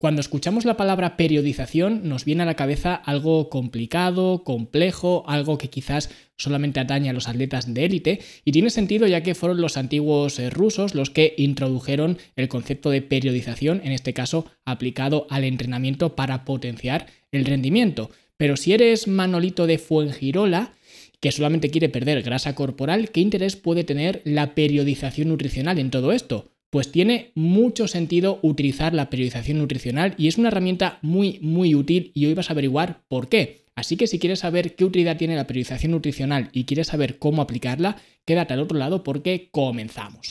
Cuando escuchamos la palabra periodización nos viene a la cabeza algo complicado, complejo, algo que quizás solamente atañe a los atletas de élite y tiene sentido ya que fueron los antiguos eh, rusos los que introdujeron el concepto de periodización, en este caso aplicado al entrenamiento para potenciar el rendimiento. Pero si eres Manolito de Fuengirola, que solamente quiere perder grasa corporal, ¿qué interés puede tener la periodización nutricional en todo esto? Pues tiene mucho sentido utilizar la periodización nutricional y es una herramienta muy, muy útil y hoy vas a averiguar por qué. Así que si quieres saber qué utilidad tiene la periodización nutricional y quieres saber cómo aplicarla, quédate al otro lado porque comenzamos.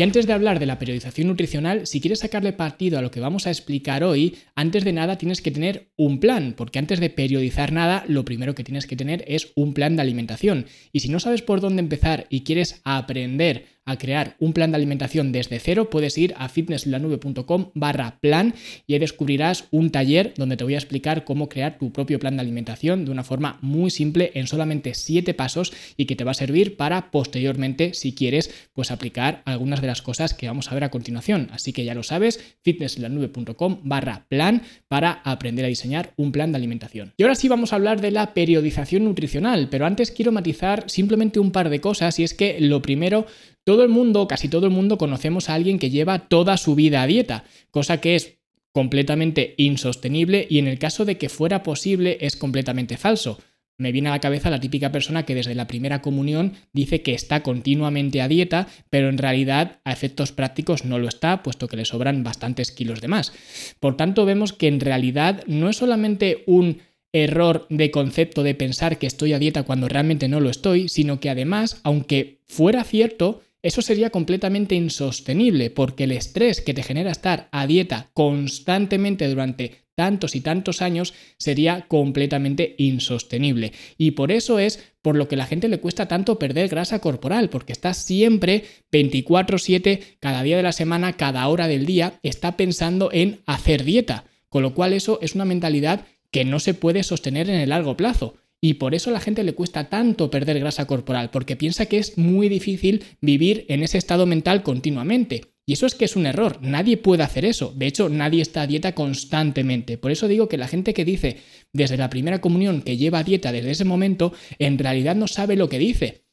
Y antes de hablar de la periodización nutricional, si quieres sacarle partido a lo que vamos a explicar hoy, antes de nada tienes que tener un plan, porque antes de periodizar nada, lo primero que tienes que tener es un plan de alimentación. Y si no sabes por dónde empezar y quieres aprender a crear un plan de alimentación desde cero, puedes ir a fitnesslanube.com barra plan y ahí descubrirás un taller donde te voy a explicar cómo crear tu propio plan de alimentación de una forma muy simple en solamente 7 pasos y que te va a servir para posteriormente, si quieres, pues aplicar algunas de las cosas que vamos a ver a continuación. Así que ya lo sabes, fitnesslanube.com barra plan para aprender a diseñar un plan de alimentación. Y ahora sí vamos a hablar de la periodización nutricional, pero antes quiero matizar simplemente un par de cosas y es que lo primero todo el mundo, casi todo el mundo, conocemos a alguien que lleva toda su vida a dieta, cosa que es completamente insostenible y en el caso de que fuera posible es completamente falso. Me viene a la cabeza la típica persona que desde la primera comunión dice que está continuamente a dieta, pero en realidad a efectos prácticos no lo está, puesto que le sobran bastantes kilos de más. Por tanto, vemos que en realidad no es solamente un error de concepto de pensar que estoy a dieta cuando realmente no lo estoy, sino que además, aunque fuera cierto, eso sería completamente insostenible porque el estrés que te genera estar a dieta constantemente durante tantos y tantos años sería completamente insostenible. Y por eso es por lo que a la gente le cuesta tanto perder grasa corporal, porque está siempre 24/7, cada día de la semana, cada hora del día, está pensando en hacer dieta. Con lo cual eso es una mentalidad que no se puede sostener en el largo plazo. Y por eso a la gente le cuesta tanto perder grasa corporal, porque piensa que es muy difícil vivir en ese estado mental continuamente. Y eso es que es un error, nadie puede hacer eso. De hecho, nadie está a dieta constantemente. Por eso digo que la gente que dice desde la primera comunión que lleva dieta desde ese momento, en realidad no sabe lo que dice.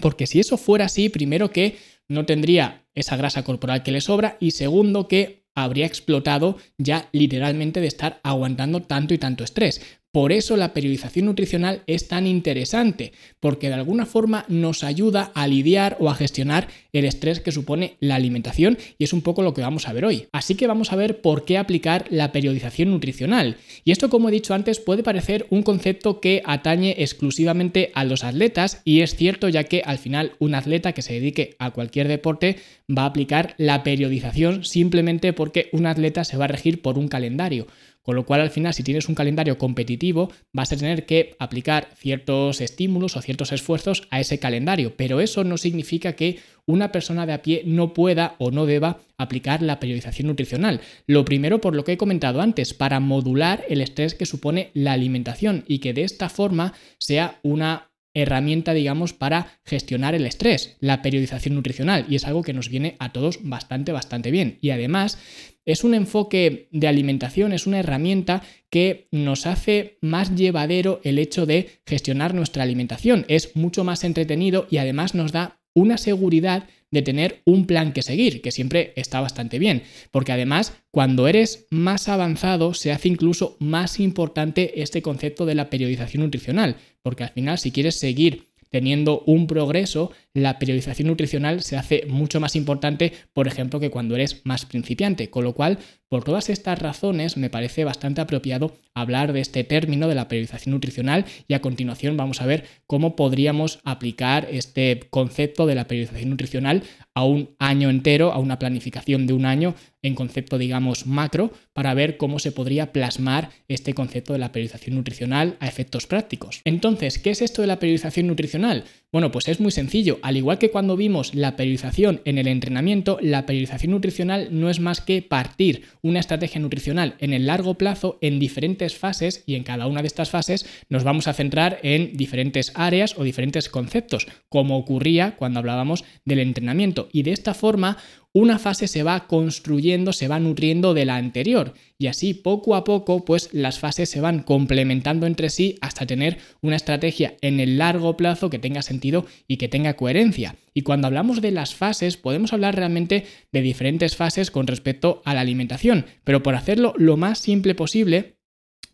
Porque si eso fuera así, primero que no tendría esa grasa corporal que le sobra y segundo que habría explotado ya literalmente de estar aguantando tanto y tanto estrés. Por eso la periodización nutricional es tan interesante, porque de alguna forma nos ayuda a lidiar o a gestionar el estrés que supone la alimentación y es un poco lo que vamos a ver hoy. Así que vamos a ver por qué aplicar la periodización nutricional. Y esto, como he dicho antes, puede parecer un concepto que atañe exclusivamente a los atletas y es cierto ya que al final un atleta que se dedique a cualquier deporte va a aplicar la periodización simplemente porque un atleta se va a regir por un calendario. Con lo cual, al final, si tienes un calendario competitivo, vas a tener que aplicar ciertos estímulos o ciertos esfuerzos a ese calendario. Pero eso no significa que una persona de a pie no pueda o no deba aplicar la periodización nutricional. Lo primero, por lo que he comentado antes, para modular el estrés que supone la alimentación y que de esta forma sea una herramienta, digamos, para gestionar el estrés, la periodización nutricional, y es algo que nos viene a todos bastante, bastante bien. Y además, es un enfoque de alimentación, es una herramienta que nos hace más llevadero el hecho de gestionar nuestra alimentación. Es mucho más entretenido y además nos da una seguridad de tener un plan que seguir, que siempre está bastante bien, porque además cuando eres más avanzado se hace incluso más importante este concepto de la periodización nutricional, porque al final si quieres seguir teniendo un progreso, la periodización nutricional se hace mucho más importante, por ejemplo, que cuando eres más principiante. Con lo cual, por todas estas razones, me parece bastante apropiado hablar de este término de la periodización nutricional y a continuación vamos a ver cómo podríamos aplicar este concepto de la periodización nutricional a un año entero, a una planificación de un año en concepto, digamos, macro, para ver cómo se podría plasmar este concepto de la periodización nutricional a efectos prácticos. Entonces, ¿qué es esto de la periodización nutricional? Bueno, pues es muy sencillo. Al igual que cuando vimos la periodización en el entrenamiento, la periodización nutricional no es más que partir una estrategia nutricional en el largo plazo en diferentes fases y en cada una de estas fases nos vamos a centrar en diferentes áreas o diferentes conceptos, como ocurría cuando hablábamos del entrenamiento. Y de esta forma una fase se va construyendo, se va nutriendo de la anterior y así poco a poco pues las fases se van complementando entre sí hasta tener una estrategia en el largo plazo que tenga sentido y que tenga coherencia. Y cuando hablamos de las fases podemos hablar realmente de diferentes fases con respecto a la alimentación, pero por hacerlo lo más simple posible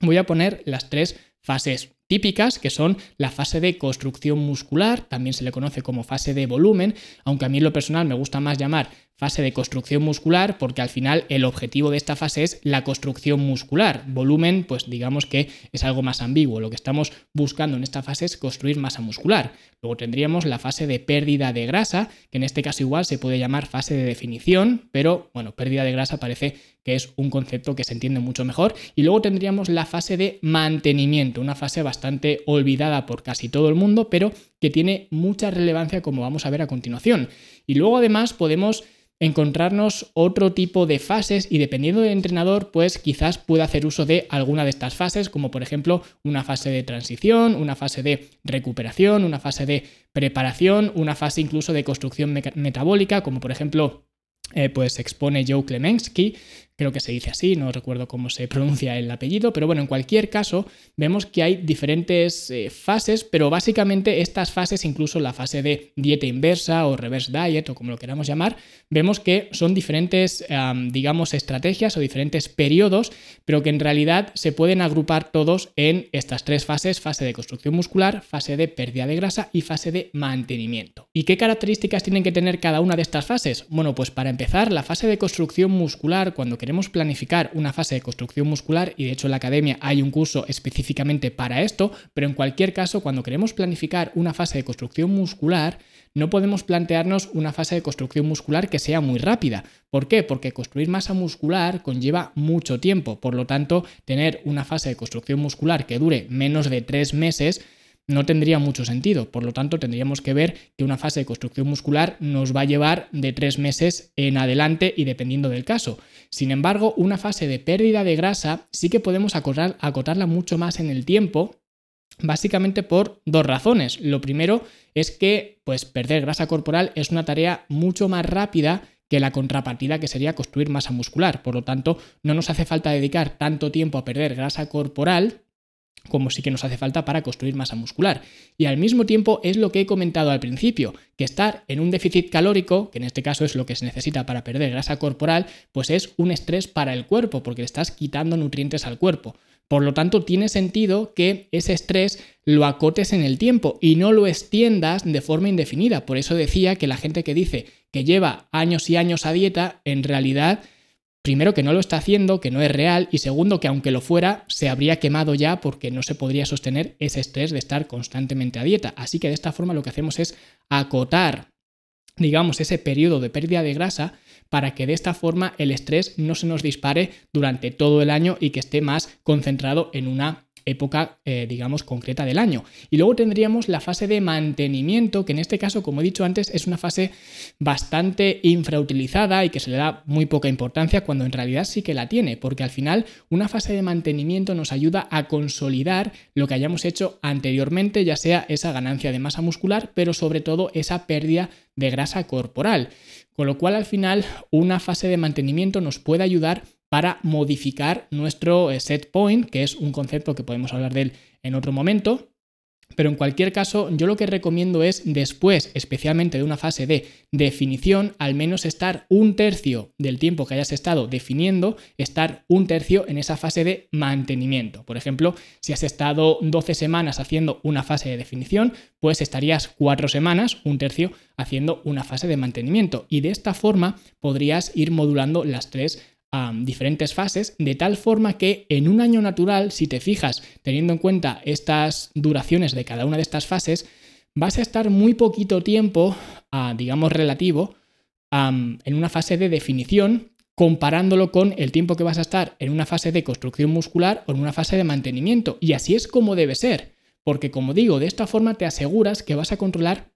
voy a poner las tres fases típicas, que son la fase de construcción muscular, también se le conoce como fase de volumen, aunque a mí en lo personal me gusta más llamar fase de construcción muscular porque al final el objetivo de esta fase es la construcción muscular. Volumen, pues digamos que es algo más ambiguo. Lo que estamos buscando en esta fase es construir masa muscular. Luego tendríamos la fase de pérdida de grasa, que en este caso igual se puede llamar fase de definición, pero bueno, pérdida de grasa parece que es un concepto que se entiende mucho mejor. Y luego tendríamos la fase de mantenimiento, una fase bastante olvidada por casi todo el mundo, pero que tiene mucha relevancia como vamos a ver a continuación. Y luego además podemos encontrarnos otro tipo de fases y dependiendo del entrenador, pues quizás pueda hacer uso de alguna de estas fases, como por ejemplo una fase de transición, una fase de recuperación, una fase de preparación, una fase incluso de construcción metabólica, como por ejemplo eh, pues expone Joe Klemensky, creo que se dice así, no recuerdo cómo se pronuncia el apellido, pero bueno, en cualquier caso, vemos que hay diferentes eh, fases, pero básicamente estas fases, incluso la fase de dieta inversa o reverse diet o como lo queramos llamar, vemos que son diferentes, digamos, estrategias o diferentes periodos, pero que en realidad se pueden agrupar todos en estas tres fases, fase de construcción muscular, fase de pérdida de grasa y fase de mantenimiento. ¿Y qué características tienen que tener cada una de estas fases? Bueno, pues para empezar, la fase de construcción muscular, cuando queremos planificar una fase de construcción muscular, y de hecho en la academia hay un curso específicamente para esto, pero en cualquier caso, cuando queremos planificar una fase de construcción muscular, no podemos plantearnos una fase de construcción muscular que sea muy rápida. ¿Por qué? Porque construir masa muscular conlleva mucho tiempo. Por lo tanto, tener una fase de construcción muscular que dure menos de tres meses no tendría mucho sentido. Por lo tanto, tendríamos que ver que una fase de construcción muscular nos va a llevar de tres meses en adelante y dependiendo del caso. Sin embargo, una fase de pérdida de grasa sí que podemos acotarla mucho más en el tiempo, básicamente por dos razones. Lo primero es que pues, perder grasa corporal es una tarea mucho más rápida que la contrapartida que sería construir masa muscular. Por lo tanto, no nos hace falta dedicar tanto tiempo a perder grasa corporal como sí que nos hace falta para construir masa muscular. Y al mismo tiempo es lo que he comentado al principio, que estar en un déficit calórico, que en este caso es lo que se necesita para perder grasa corporal, pues es un estrés para el cuerpo, porque le estás quitando nutrientes al cuerpo. Por lo tanto, tiene sentido que ese estrés lo acotes en el tiempo y no lo extiendas de forma indefinida. Por eso decía que la gente que dice que lleva años y años a dieta, en realidad primero que no lo está haciendo, que no es real, y segundo que aunque lo fuera, se habría quemado ya porque no se podría sostener ese estrés de estar constantemente a dieta. Así que de esta forma lo que hacemos es acotar, digamos, ese periodo de pérdida de grasa para que de esta forma el estrés no se nos dispare durante todo el año y que esté más concentrado en una época, eh, digamos, concreta del año. Y luego tendríamos la fase de mantenimiento, que en este caso, como he dicho antes, es una fase bastante infrautilizada y que se le da muy poca importancia cuando en realidad sí que la tiene, porque al final una fase de mantenimiento nos ayuda a consolidar lo que hayamos hecho anteriormente, ya sea esa ganancia de masa muscular, pero sobre todo esa pérdida de grasa corporal. Con lo cual al final una fase de mantenimiento nos puede ayudar para modificar nuestro eh, set point, que es un concepto que podemos hablar de él en otro momento. Pero en cualquier caso, yo lo que recomiendo es después, especialmente de una fase de definición, al menos estar un tercio del tiempo que hayas estado definiendo, estar un tercio en esa fase de mantenimiento. Por ejemplo, si has estado 12 semanas haciendo una fase de definición, pues estarías 4 semanas, un tercio, haciendo una fase de mantenimiento. Y de esta forma podrías ir modulando las tres diferentes fases, de tal forma que en un año natural, si te fijas, teniendo en cuenta estas duraciones de cada una de estas fases, vas a estar muy poquito tiempo, digamos relativo, en una fase de definición, comparándolo con el tiempo que vas a estar en una fase de construcción muscular o en una fase de mantenimiento. Y así es como debe ser. porque como digo, de esta forma te aseguras que vas a controlar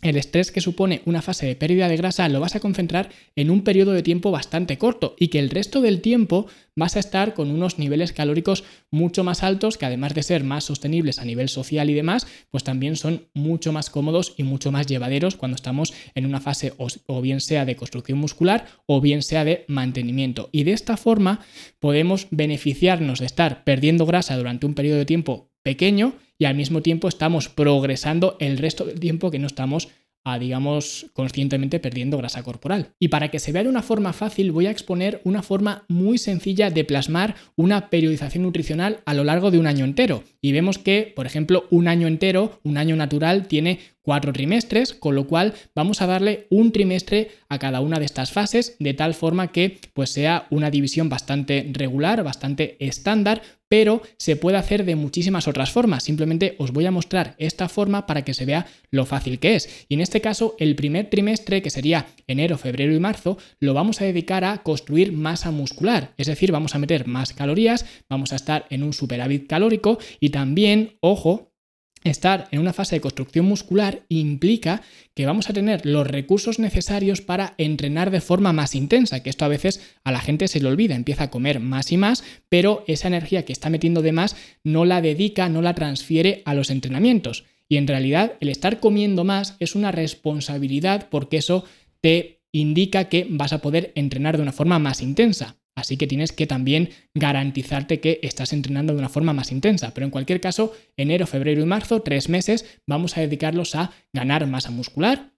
el estrés que supone una fase de pérdida de grasa lo vas a concentrar en un periodo de tiempo bastante corto y que el resto del tiempo vas a estar con unos niveles calóricos mucho más altos que además de ser más sostenibles a nivel social y demás, pues también son mucho más cómodos y mucho más llevaderos cuando estamos en una fase o, bien sea de construcción muscular o bien sea de mantenimiento. Y de esta forma podemos beneficiarnos de estar perdiendo grasa durante un periodo de tiempo pequeño y al mismo tiempo estamos progresando el resto del tiempo que no estamos a, digamos, conscientemente perdiendo grasa corporal. Y para que se vea de una forma fácil, voy a exponer una forma muy sencilla de plasmar una periodización nutricional a lo largo de un año entero. Y vemos que, por ejemplo, un año entero, un año natural, tiene cuatro trimestres, con lo cual vamos a darle un trimestre a cada una de estas fases, de tal forma que pues sea una división bastante regular, bastante estándar, pero se puede hacer de muchísimas otras formas. Simplemente os voy a mostrar esta forma para que se vea lo fácil que es. Y en este caso, el primer trimestre, que sería enero, febrero y marzo, lo vamos a dedicar a construir masa muscular. Es decir, vamos a meter más calorías, vamos a estar en un superávit calórico y también, ojo, Estar en una fase de construcción muscular implica que vamos a tener los recursos necesarios para entrenar de forma más intensa, que esto a veces a la gente se le olvida, empieza a comer más y más, pero esa energía que está metiendo de más no la dedica, no la transfiere a los entrenamientos. Y en realidad el estar comiendo más es una responsabilidad porque eso te indica que vas a poder entrenar de una forma más intensa. Así que tienes que también garantizarte que estás entrenando de una forma más intensa. Pero en cualquier caso, enero, febrero y marzo, tres meses, vamos a dedicarlos a ganar masa muscular.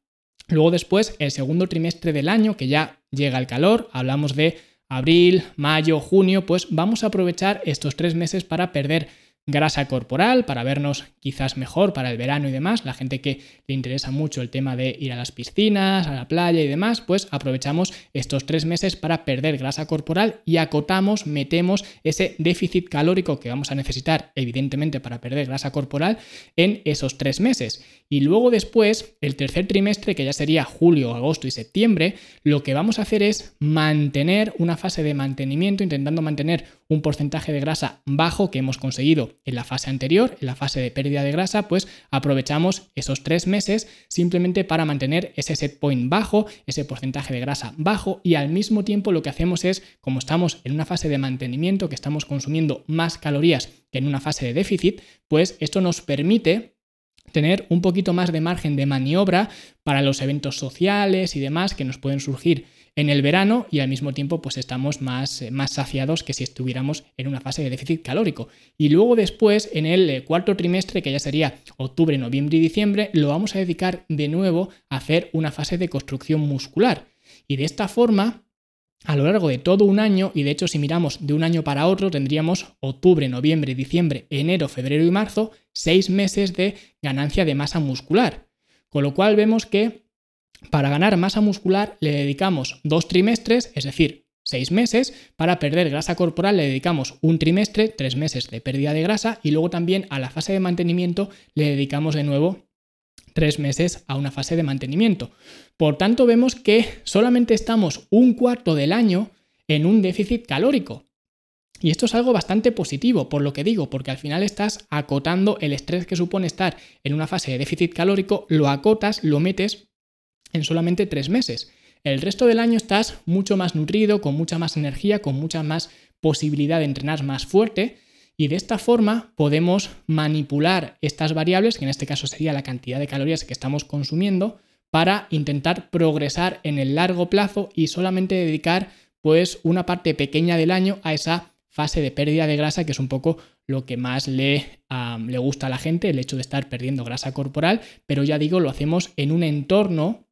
Luego después, el segundo trimestre del año, que ya llega el calor, hablamos de abril, mayo, junio, pues vamos a aprovechar estos tres meses para perder grasa corporal para vernos quizás mejor para el verano y demás, la gente que le interesa mucho el tema de ir a las piscinas, a la playa y demás, pues aprovechamos estos tres meses para perder grasa corporal y acotamos, metemos ese déficit calórico que vamos a necesitar evidentemente para perder grasa corporal en esos tres meses. Y luego después, el tercer trimestre, que ya sería julio, agosto y septiembre, lo que vamos a hacer es mantener una fase de mantenimiento, intentando mantener un porcentaje de grasa bajo que hemos conseguido en la fase anterior, en la fase de pérdida de grasa, pues aprovechamos esos tres meses simplemente para mantener ese set point bajo, ese porcentaje de grasa bajo y al mismo tiempo lo que hacemos es, como estamos en una fase de mantenimiento, que estamos consumiendo más calorías que en una fase de déficit, pues esto nos permite tener un poquito más de margen de maniobra para los eventos sociales y demás que nos pueden surgir en el verano y al mismo tiempo pues estamos más, eh, más saciados que si estuviéramos en una fase de déficit calórico. Y luego después en el eh, cuarto trimestre, que ya sería octubre, noviembre y diciembre, lo vamos a dedicar de nuevo a hacer una fase de construcción muscular. Y de esta forma a lo largo de todo un año, y de hecho si miramos de un año para otro, tendríamos octubre, noviembre, diciembre, enero, febrero y marzo, seis meses de ganancia de masa muscular. Con lo cual vemos que para ganar masa muscular le dedicamos dos trimestres, es decir, seis meses. Para perder grasa corporal le dedicamos un trimestre, tres meses de pérdida de grasa, y luego también a la fase de mantenimiento le dedicamos de nuevo tres meses a una fase de mantenimiento. Por tanto, vemos que solamente estamos un cuarto del año en un déficit calórico. Y esto es algo bastante positivo, por lo que digo, porque al final estás acotando el estrés que supone estar en una fase de déficit calórico, lo acotas, lo metes en solamente tres meses. El resto del año estás mucho más nutrido, con mucha más energía, con mucha más posibilidad de entrenar más fuerte y de esta forma podemos manipular estas variables, que en este caso sería la cantidad de calorías que estamos consumiendo, para intentar progresar en el largo plazo y solamente dedicar pues una parte pequeña del año a esa fase de pérdida de grasa, que es un poco lo que más le, le gusta a la gente, el hecho de estar perdiendo grasa corporal, pero ya digo, lo hacemos en un entorno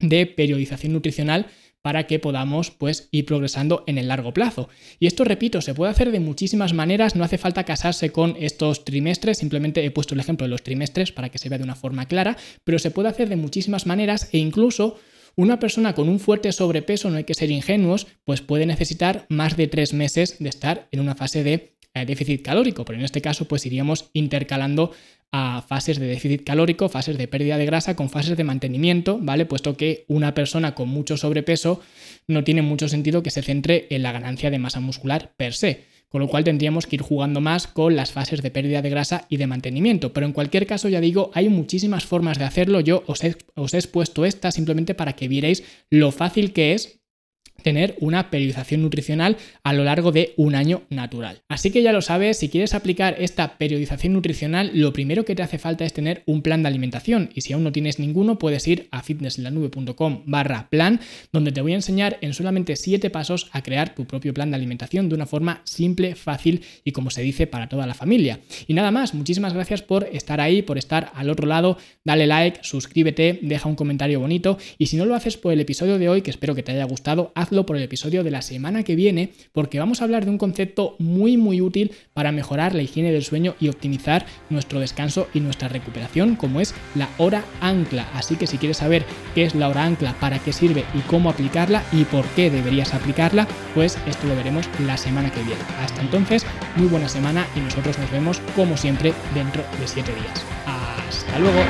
de periodización nutricional para que podamos pues ir progresando en el largo plazo. Y esto, repito, se puede hacer de muchísimas maneras, no hace falta casarse con estos trimestres, simplemente he puesto el ejemplo de los trimestres para que se vea de una forma clara, pero se puede hacer de muchísimas maneras e incluso una persona con un fuerte sobrepeso, no hay que ser ingenuos, pues puede necesitar más de tres meses de estar en una fase de déficit calórico, pero en este caso pues iríamos intercalando a fases de déficit calórico, fases de pérdida de grasa con fases de mantenimiento, ¿vale? Puesto que una persona con mucho sobrepeso no tiene mucho sentido que se centre en la ganancia de masa muscular per se. con lo cual tendríamos que ir jugando más con las fases de pérdida de grasa y de mantenimiento. Pero en cualquier caso, ya digo, hay muchísimas formas de hacerlo. Yo os he, os he expuesto esta simplemente para que vierais lo fácil que es tener una periodización nutricional a lo largo de un año natural. Así que ya lo sabes, si quieres aplicar esta periodización nutricional, lo primero que te hace falta es tener un plan de alimentación y si aún no tienes ninguno, puedes ir a fitnesslanube.com barra plan, donde te voy a enseñar en solamente 7 pasos a crear tu propio plan de alimentación de una forma simple, fácil y como se dice para toda la familia. Y nada más, muchísimas gracias por estar ahí, por estar al otro lado, dale like, suscríbete, deja un comentario bonito y si no lo haces por el episodio de hoy, que espero que te haya gustado, por el episodio de la semana que viene, porque vamos a hablar de un concepto muy muy útil para mejorar la higiene del sueño y optimizar nuestro descanso y nuestra recuperación, como es la hora ancla. Así que si quieres saber qué es la hora ancla, para qué sirve y cómo aplicarla y por qué deberías aplicarla, pues esto lo veremos la semana que viene. Hasta entonces, muy buena semana y nosotros nos vemos como siempre dentro de 7 días. Hasta luego.